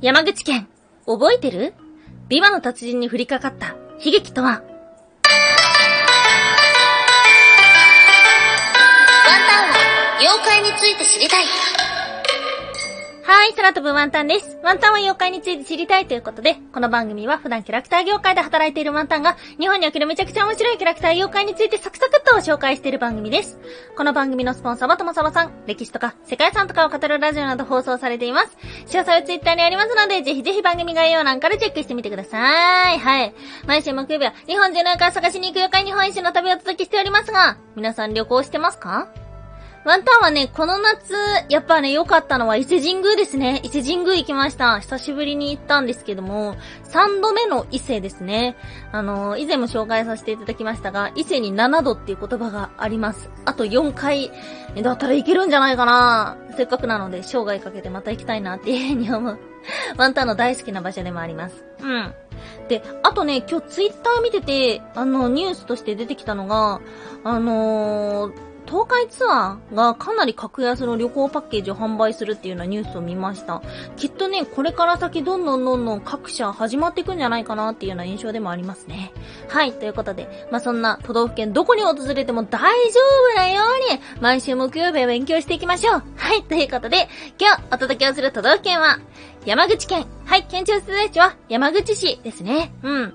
山口県、覚えてる？琵琶の達人に降りかかった悲劇とは？ワンタンは妖怪について知りたい。はい、空飛ぶワンタンです。ワンタンは妖怪について知りたいということで、この番組は普段キャラクター業界で働いているワンタンが、日本におけるめちゃくちゃ面白いキャラクター妖怪についてサクサクっと紹介している番組です。この番組のスポンサーはともさまさん、歴史とか世界遺産とかを語るラジオなど放送されています。詳細はツイッターにありますので、ぜひぜひ番組概要欄からチェックしてみてください。はい。毎週木曜日は日本中の妖怪探しに行く妖怪日本一周の旅をお届けしておりますが、皆さん旅行してますか？ワンタンはね、この夏、やっぱね、良かったのは伊勢神宮ですね。伊勢神宮行きました。久しぶりに行ったんですけども、3度目の伊勢ですね。あの、以前も紹介させていただきましたが、伊勢に7度っていう言葉があります。あと4回、だったらいけるんじゃないかなせっかくなので、生涯かけてまた行きたいなっていうふうに思う。ワンタンの大好きな場所でもあります。うん。で、あとね、今日ツイッター見てて、あの、ニュースとして出てきたのが、あのー、東海ツアーがかなり格安の旅行パッケージを販売するっていうようなニュースを見ました。きっとね、これから先どんどんどんどん各社始まっていくんじゃないかなっていうような印象でもありますね。はい、ということで、まあ、そんな都道府県どこに訪れても大丈夫なように、毎週木曜日は勉強していきましょう。はい、ということで、今日お届けをする都道府県は、山口県。はい、県庁所在地は山口市ですね。うん。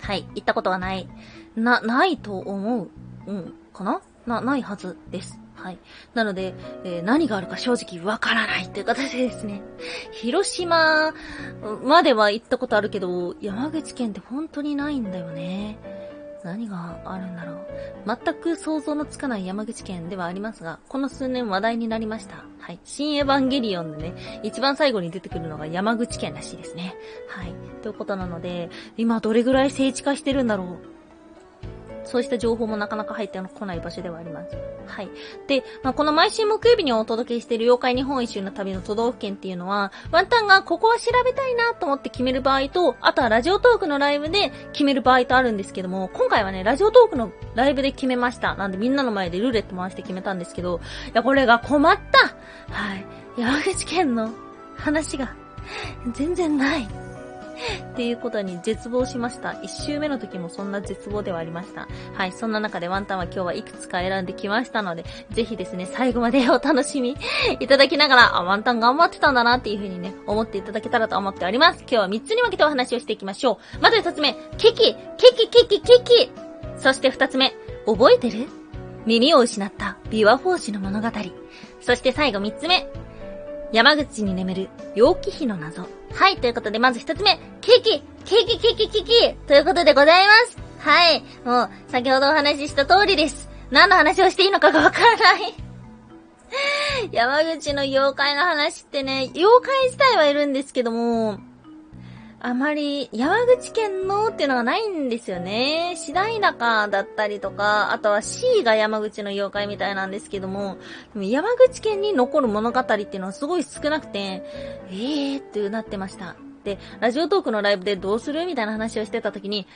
はい、行ったことはない。な、ないと思う。うん、かな？な、ないはずです。はい。なので、えー、何があるか正直わからないという形でですね。広島までは行ったことあるけど、山口県って本当にないんだよね。何があるんだろう。全く想像のつかない山口県ではありますが、この数年話題になりました。はい。新エヴァンゲリオンでね、一番最後に出てくるのが山口県らしいですね。はい。ということなので、今どれぐらい聖地化してるんだろう。そうした情報もなかなか入ってこない場所ではあります。はい。で、まあ、この毎週木曜日にお届けしている妖怪日本一周の旅の都道府県っていうのは、ワンタンがここは調べたいなと思って決める場合と、あとはラジオトークのライブで決める場合とあるんですけども、今回はね、ラジオトークのライブで決めました。なんでみんなの前でルーレット回して決めたんですけど、いや、これが困ったはい。山口県の話が全然ない。っていうことに絶望しました。一周目の時もそんな絶望ではありました。はい、そんな中でワンタンは今日はいくつか選んできましたので、ぜひですね、最後までお楽しみいただきながら、あ、ワンタン頑張ってたんだなっていう風にね、思っていただけたらと思っております。今日は3つに分けてお話をしていきましょう。まず1つ目、ケキ、ケキケキケキそして2つ目、覚えてる？耳を失った琵琶法師の物語。そして最後3つ目、山口に眠る陽気碑の謎。はい、ということで、まず一つ目、ケーキケーキケーキケーキということでございます。はい、もう、先ほどお話しした通りです。何の話をしていいのかがわからない 山口の妖怪の話ってね、妖怪自体はいるんですけども、あまり山口県のっていうのがないんですよね。次第中だったりとか、あとは C が山口の妖怪みたいなんですけども、でも山口県に残る物語っていうのはすごい少なくて、えーってなってました。で、ラジオトークのライブでどうする？みたいな話をしてた時に、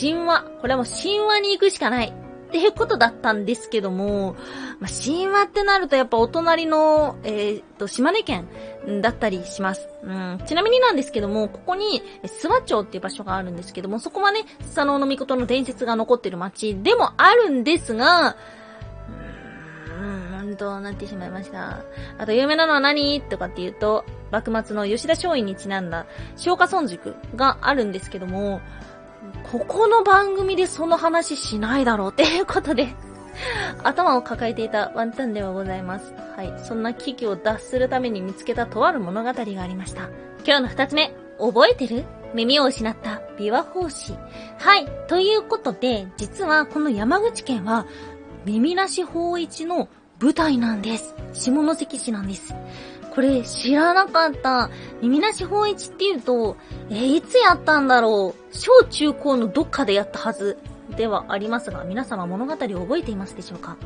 神話、これはもう神話に行くしかない。っていうことだったんですけども、まあ、神話ってなるとやっぱお隣の、えー、っと、島根県だったりします。うん、ちなみになんですけども、ここに、諏訪町っていう場所があるんですけども、そこはね、スサノオノミコトの伝説が残ってる町でもあるんですが、ん、と、なってしまいました。あと、有名なのは何？とかっていうと、幕末の吉田松陰にちなんだ、松下村塾があるんですけども、ここの番組でその話しないだろうっていうことで頭を抱えていたワンタンではございます。はい。そんな危機を脱するために見つけたとある物語がありました。今日の二つ目、覚えてる？耳を失った琵琶法師。はい。ということで、実はこの山口県は、耳なし法一の舞台なんです。下関市なんです。これ知らなかった。耳なし法一っていうと、えー、いつやったんだろう小中高のどっかでやったはずではありますが、皆様物語を覚えていますでしょうか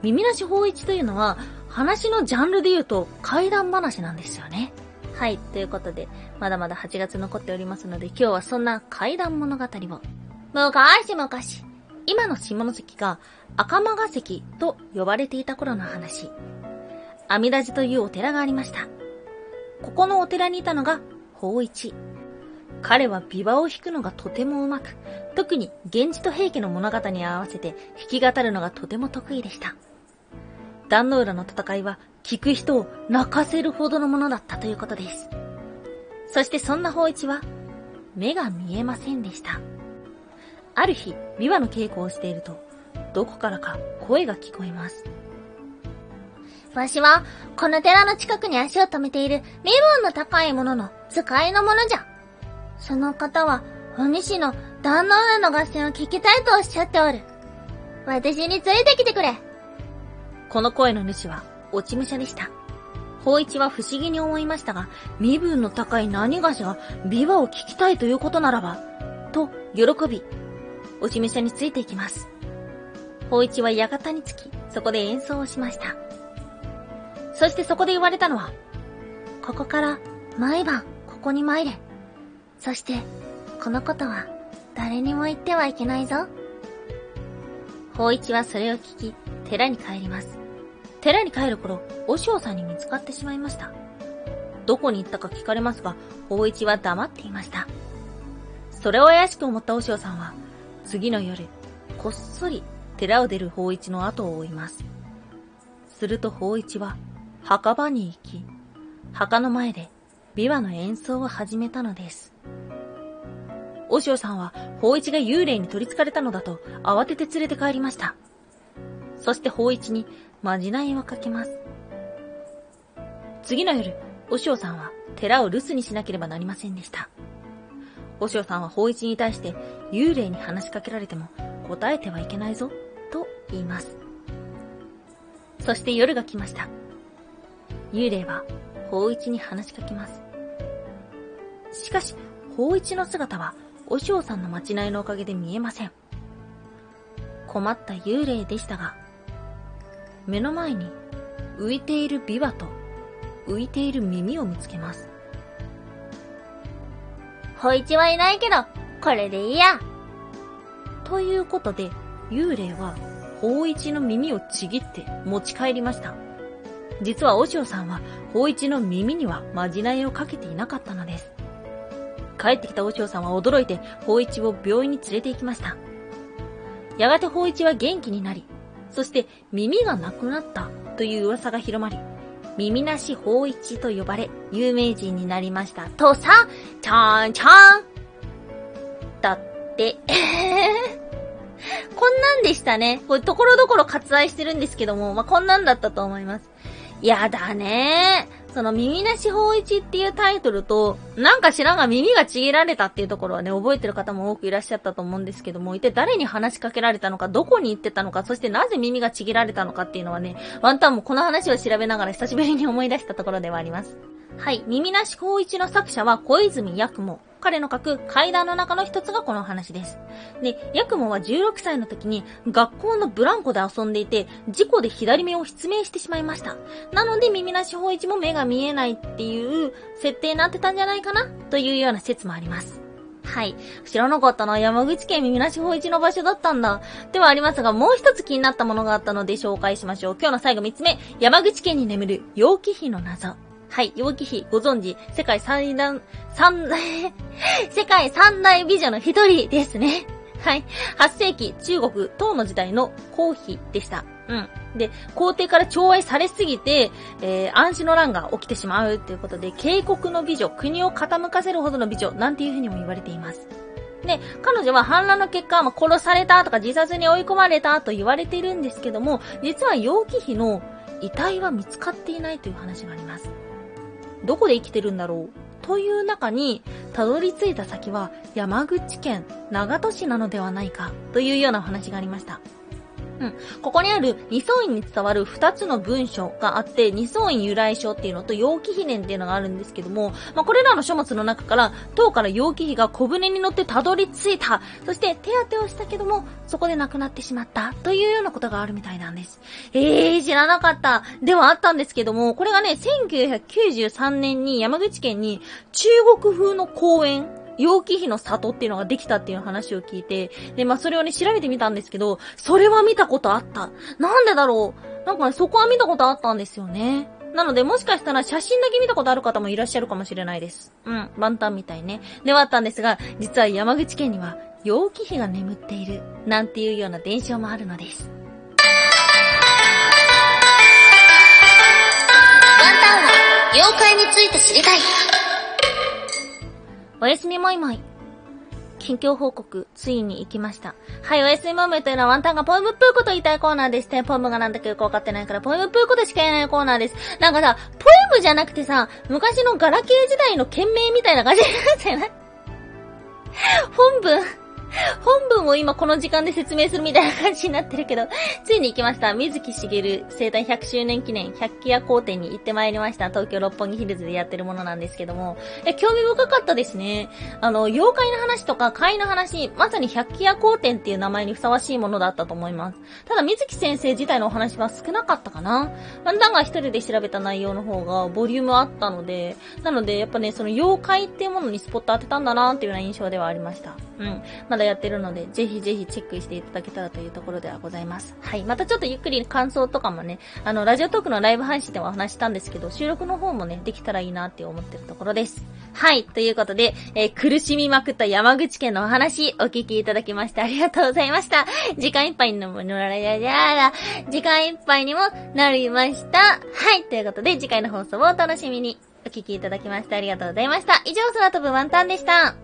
耳なし法一というのは、話のジャンルで言うと怪談話なんですよね。はい、ということで、まだまだ8月残っておりますので、今日はそんな怪談物語を。昔々、今の下関が赤間が関と呼ばれていた頃の話。阿弥陀寺というお寺がありました。ここのお寺にいたのが、法一。彼は琵琶を弾くのがとてもうまく、特に源氏と平家の物語に合わせて弾き語るのがとても得意でした。壇の浦の戦いは聞く人を泣かせるほどのものだったということです。そしてそんな法一は、目が見えませんでした。ある日、琵琶の稽古をしていると、どこからか声が聞こえます。わしは、この寺の近くに足を止めている身分の高い者の使いの者じゃ。その方は、お主の旦那浦の合戦を聞きたいとおっしゃっておる。私に連れてきてくれ。この声の主は、落ち武者でした。法一は不思議に思いましたが、身分の高い何がしが琵琶を聞きたいということならば、と喜び、落ち武者についていきます。法一は館に着き、そこで演奏をしました。そしてそこで言われたのは、ここから毎晩ここに参れ。そして、このことは誰にも言ってはいけないぞ。法一はそれを聞き、寺に帰ります。寺に帰る頃、お塩さんに見つかってしまいました。どこに行ったか聞かれますが、法一は黙っていました。それを怪しく思ったお塩さんは、次の夜、こっそり寺を出る法一の後を追います。すると法一は、墓場に行き、墓の前で琵琶の演奏を始めたのです。お塩さんは、法一が幽霊に取り憑かれたのだと慌てて連れて帰りました。そして法一にまじないをかけます。次の夜、お塩さんは寺を留守にしなければなりませんでした。お塩さんは法一に対して幽霊に話しかけられても答えてはいけないぞ、と言います。そして夜が来ました。幽霊は法一に話しかけます。しかし、法一の姿は、お塩さんの待ちないのおかげで見えません。困った幽霊でしたが、目の前に浮いている琵琶と浮いている耳を見つけます。法一はいないけど、これでいいや。ということで、幽霊は法一の耳をちぎって持ち帰りました。実はお塩さんは、法一の耳にはまじないをかけていなかったのです。帰ってきたお塩さんは驚いて、法一を病院に連れて行きました。やがて法一は元気になり、そして耳がなくなったという噂が広まり、耳なし法一と呼ばれ、有名人になりました。とさ、ちゃんちゃんだって、こんなんでしたね。これところどころ割愛してるんですけども、まあ、こんなんだったと思います。やだねその耳なし法一っていうタイトルと、なんか知らんが耳がちぎられたっていうところはね、覚えてる方も多くいらっしゃったと思うんですけども、一体誰に話しかけられたのか、どこに行ってたのか、そしてなぜ耳がちぎられたのかっていうのはね、ワンタンもこの話を調べながら久しぶりに思い出したところではあります。はい、耳なし法一の作者は小泉八雲。彼の書く階段の中の一つがこの話です。で、ヤクモは16歳の時に学校のブランコで遊んでいて、事故で左目を失明してしまいました。なので耳なし法一も目が見えないっていう設定になってたんじゃないかな？というような説もあります。はい。知らなかったな。山口県耳なし法一の場所だったんだ。ではありますが、もう一つ気になったものがあったので紹介しましょう。今日の最後三つ目。山口県に眠る陽気碑の謎。はい、陽気妃、ご存知、世界最大、三大 世界三大美女の一人ですね。はい。8世紀中国、唐の時代の皇妃でした。うん。で、皇帝から寵愛されすぎて、えー、暗視の乱が起きてしまうっていうことで、警告の美女、国を傾かせるほどの美女、なんていうふうにも言われています。で、彼女は反乱の結果、ま、殺されたとか自殺に追い込まれたと言われているんですけども、実は楊貴妃の遺体は見つかっていないという話があります。どこで生きてるんだろうという中に、たどり着いた先は山口県長門市なのではないかというようなお話がありました。うん。ここにある二層院に伝わる二つの文書があって、二層院由来書っていうのと陽気秘伝っていうのがあるんですけども、まあ、これらの書物の中から、唐から陽気碑が小舟に乗ってたどり着いた。そして手当てをしたけども、そこで亡くなってしまった。というようなことがあるみたいなんです。えー、知らなかった。ではあったんですけども、これがね、1993年に山口県に中国風の公園、陽気碑の里っていうのができたっていう話を聞いて、で、まあ、それをね、調べてみたんですけど、それは見たことあった。なんでだろう？なんかね、そこは見たことあったんですよね。なので、もしかしたら写真だけ見たことある方もいらっしゃるかもしれないです。うん、万端みたいね。ではあったんですが、実は山口県には、陽気碑が眠っている、なんていうような伝承もあるのです。ワンタンは妖怪について知りたい。おやすみもいもい。近況報告、ついに行きました。はい、おやすみもいもいというのはワンタンがポエムっぽいこと言いたいコーナーですね。ポエムがなんだかよくわかってないから、ポエムっぽいことしか言えないコーナーです。なんかさ、ポエムじゃなくてさ、昔のガラケー時代の件名みたいな感じになってない？本文？本文を今この時間で説明するみたいな感じになってるけど、ついに行きました。水木しげる生誕100周年記念百鬼夜行展に行ってまいりました。東京六本木ヒルズでやってるものなんですけども。え、興味深かったですね。あの、妖怪の話とか怪の話、まさに百鬼夜行展っていう名前にふさわしいものだったと思います。ただ水木先生自体のお話は少なかったかな。ワンダンが一人で調べた内容の方がボリュームあったので、なのでやっぱね、その妖怪っていうものにスポット当てたんだなっていうような印象ではありました。うん。まだやってるので、ぜひぜひチェックしていただけたらというところではございます。はい。またちょっとゆっくり感想とかもね、あの、ラジオトークのライブ配信でもお話したんですけど、収録の方もね、できたらいいなって思ってるところです。はい。ということで、えー苦しみまくった山口県のお話、お聞きいただきましてありがとうございました。時間いっぱいにもならややら、時間いっぱいにもなりました。はい。ということで、次回の放送をお楽しみに。お聞きいただきましてありがとうございました。以上、空飛ぶワンタンでした。